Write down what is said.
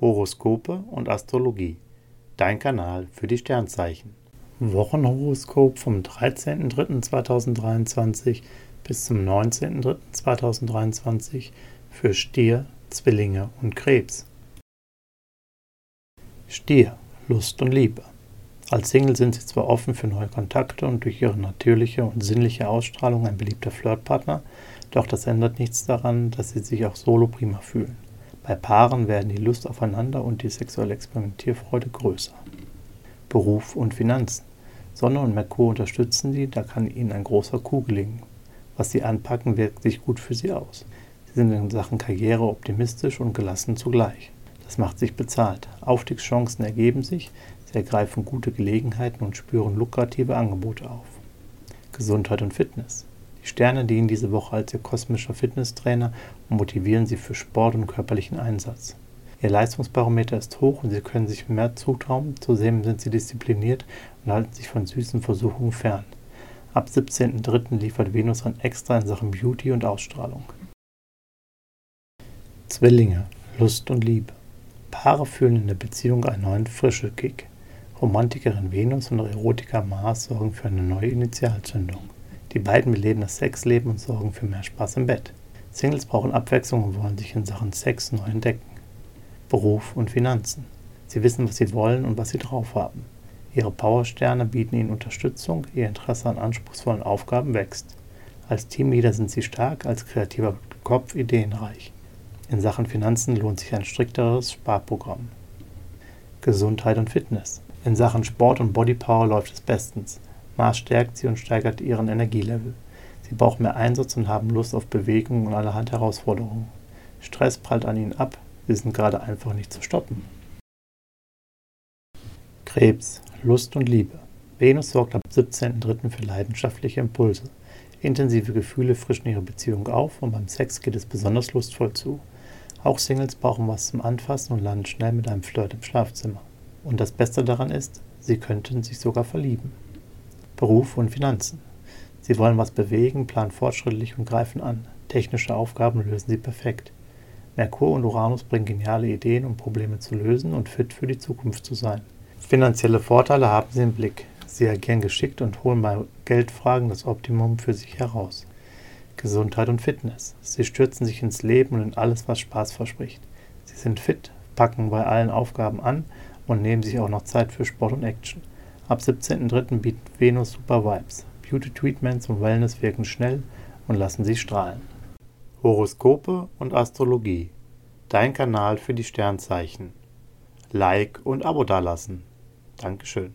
Horoskope und Astrologie. Dein Kanal für die Sternzeichen. Wochenhoroskop vom 13.03.2023 bis zum 19.03.2023 für Stier, Zwillinge und Krebs. Stier, Lust und Liebe. Als Single sind sie zwar offen für neue Kontakte und durch ihre natürliche und sinnliche Ausstrahlung ein beliebter Flirtpartner, doch das ändert nichts daran, dass sie sich auch solo prima fühlen. Bei Paaren werden die Lust aufeinander und die sexuelle Experimentierfreude größer. Beruf und Finanzen. Sonne und Merkur unterstützen sie, da kann ihnen ein großer Coup gelingen. Was sie anpacken, wirkt sich gut für sie aus. Sie sind in Sachen Karriere optimistisch und gelassen zugleich. Das macht sich bezahlt. Aufstiegschancen ergeben sich, Sie ergreifen gute Gelegenheiten und spüren lukrative Angebote auf. Gesundheit und Fitness. Sterne dienen diese Woche als ihr kosmischer Fitnesstrainer und motivieren sie für Sport und körperlichen Einsatz. Ihr Leistungsbarometer ist hoch und sie können sich mehr zutrauen. Zudem sind sie diszipliniert und halten sich von süßen Versuchungen fern. Ab 17.03. liefert Venus ein Extra in Sachen Beauty und Ausstrahlung. Zwillinge, Lust und Liebe. Paare fühlen in der Beziehung einen neuen frische Kick. Romantikerin Venus und Erotiker Mars sorgen für eine neue Initialzündung. Die beiden beleben das Sexleben und sorgen für mehr Spaß im Bett. Singles brauchen Abwechslung und wollen sich in Sachen Sex neu entdecken. Beruf und Finanzen. Sie wissen, was sie wollen und was sie drauf haben. Ihre Powersterne bieten ihnen Unterstützung, ihr Interesse an anspruchsvollen Aufgaben wächst. Als Teamleader sind sie stark, als kreativer Kopf ideenreich. In Sachen Finanzen lohnt sich ein strikteres Sparprogramm. Gesundheit und Fitness. In Sachen Sport und Bodypower läuft es bestens. Mars stärkt sie und steigert ihren Energielevel. Sie brauchen mehr Einsatz und haben Lust auf Bewegung und allerhand Herausforderungen. Stress prallt an ihnen ab, sie sind gerade einfach nicht zu stoppen. Krebs, Lust und Liebe. Venus sorgt ab 17.03. für leidenschaftliche Impulse. Intensive Gefühle frischen ihre Beziehung auf und beim Sex geht es besonders lustvoll zu. Auch Singles brauchen was zum Anfassen und landen schnell mit einem Flirt im Schlafzimmer. Und das Beste daran ist, Sie könnten sich sogar verlieben. Beruf und Finanzen. Sie wollen was bewegen, planen fortschrittlich und greifen an. Technische Aufgaben lösen Sie perfekt. Merkur und Uranus bringen geniale Ideen, um Probleme zu lösen und fit für die Zukunft zu sein. Finanzielle Vorteile haben Sie im Blick. Sie agieren geschickt und holen bei Geldfragen das Optimum für sich heraus. Gesundheit und Fitness. Sie stürzen sich ins Leben und in alles, was Spaß verspricht. Sie sind fit, packen bei allen Aufgaben an und nehmen sich auch noch Zeit für Sport und Action. Ab 17.03. bietet Venus Super Vibes. Beauty Treatments und Wellness wirken schnell und lassen sich strahlen. Horoskope und Astrologie. Dein Kanal für die Sternzeichen. Like und Abo dalassen. Dankeschön.